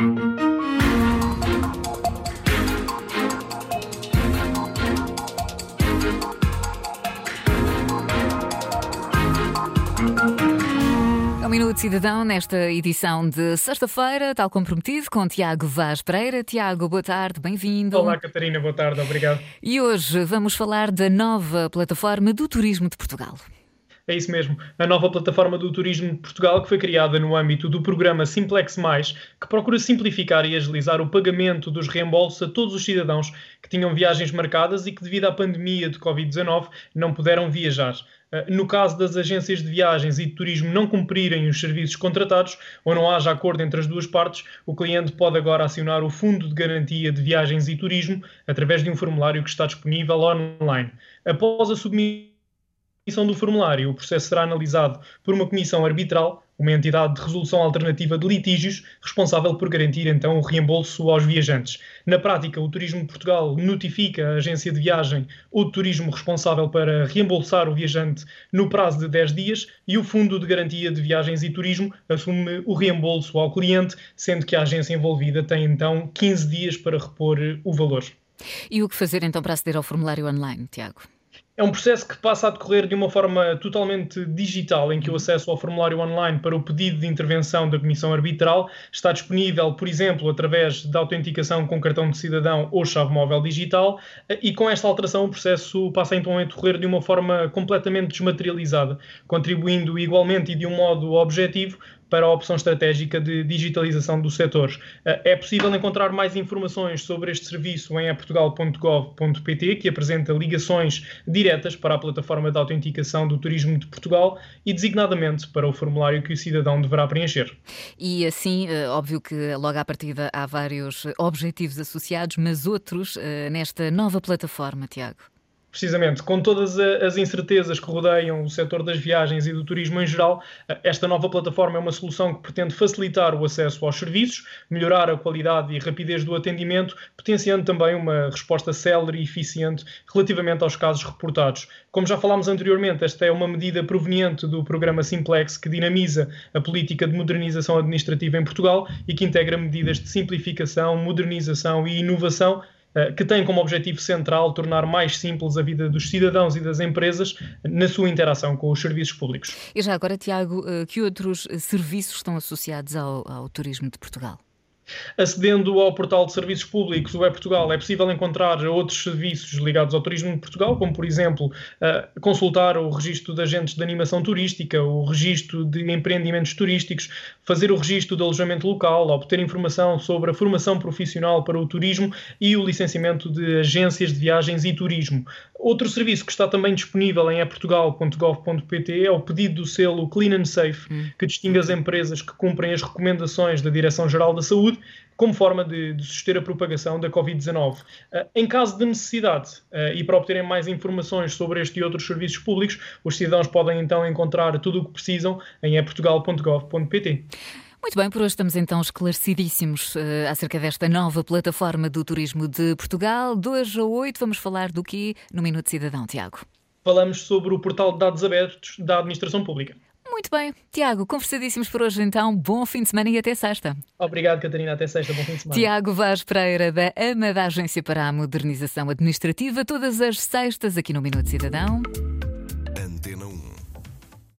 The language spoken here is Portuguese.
É um Minuto Cidadão nesta edição de sexta-feira, tal como prometido, com Tiago Vaz Pereira. Tiago, boa tarde, bem-vindo. Olá, Catarina, boa tarde, obrigado. E hoje vamos falar da nova plataforma do Turismo de Portugal. É isso mesmo. A nova plataforma do Turismo de Portugal, que foi criada no âmbito do programa Simplex, que procura simplificar e agilizar o pagamento dos reembolsos a todos os cidadãos que tinham viagens marcadas e que, devido à pandemia de Covid-19, não puderam viajar. Eh, no caso das agências de viagens e de turismo não cumprirem os serviços contratados ou não haja acordo entre as duas partes, o cliente pode agora acionar o Fundo de Garantia de Viagens e Turismo através de um formulário que está disponível online. Após a submissão submissão do formulário, o processo será analisado por uma comissão arbitral, uma entidade de resolução alternativa de litígios, responsável por garantir então o reembolso aos viajantes. Na prática, o Turismo de Portugal notifica a agência de viagem ou de turismo responsável para reembolsar o viajante no prazo de 10 dias e o Fundo de Garantia de Viagens e Turismo assume o reembolso ao cliente, sendo que a agência envolvida tem então 15 dias para repor o valor. E o que fazer então para aceder ao formulário online, Tiago? É um processo que passa a decorrer de uma forma totalmente digital, em que o acesso ao formulário online para o pedido de intervenção da Comissão Arbitral está disponível, por exemplo, através da autenticação com cartão de cidadão ou chave móvel digital, e com esta alteração o processo passa então a decorrer de uma forma completamente desmaterializada, contribuindo igualmente e de um modo objetivo para a opção estratégica de digitalização do setor. Eh, é possível encontrar mais informações sobre este serviço em portugal.gov.pt, que apresenta ligações diretas para a plataforma de autenticação do Turismo de Portugal e designadamente para o formulário que o cidadão deverá preencher. E assim, eh, óbvio que logo à partida há vários objetivos associados, mas outros eh, nesta nova plataforma, Tiago. Precisamente, com todas as incertezas que rodeiam o setor das viagens e do turismo em geral, esta nova plataforma é uma solução que pretende facilitar o acesso aos serviços, melhorar a qualidade e rapidez do atendimento, potenciando também uma resposta célere e eficiente relativamente aos casos reportados. Como já falámos anteriormente, esta é uma medida proveniente do programa Simplex que dinamiza a política de modernização administrativa em Portugal e que integra medidas de simplificação, modernização e inovação que tem como objetivo central tornar mais simples a vida dos cidadãos e das empresas na sua interação com os serviços públicos. E já agora, Tiago, eh, que outros serviços estão associados ao, ao turismo de Portugal? Acedendo ao portal de serviços públicos, o E-Portugal, é possível encontrar outros serviços ligados ao turismo de Portugal, como, por exemplo, consultar o registro de agentes de animação turística, o registro de empreendimentos turísticos, fazer o registro de alojamento local, obter informação sobre a formação profissional para o turismo e o licenciamento de agências de viagens e turismo. Outro serviço que está também disponível em eportugal.gov.pt é o pedido do selo Clean and Safe, hum. que distingue as empresas que cumprem as recomendações da Direção-Geral da Saúde como forma de, de suster a propagação da Covid-19. Uh, em caso de necessidade uh, e para obterem mais informações sobre este e outros serviços públicos, os cidadãos podem então encontrar tudo o que precisam em eportugal.gov.pt. Muito bem, por hoje estamos então esclarecidíssimos uh, acerca desta nova plataforma do turismo de Portugal. 2 a 8, vamos falar do que no Minuto Cidadão, Tiago? Falamos sobre o portal de dados abertos da Administração Pública. Muito bem. Tiago, conversadíssimos por hoje então. Bom fim de semana e até sexta. Obrigado, Catarina. Até sexta. Bom fim de semana. Tiago Vaz Pereira, da AMA da Agência para a Modernização Administrativa, todas as sextas aqui no Minuto Cidadão.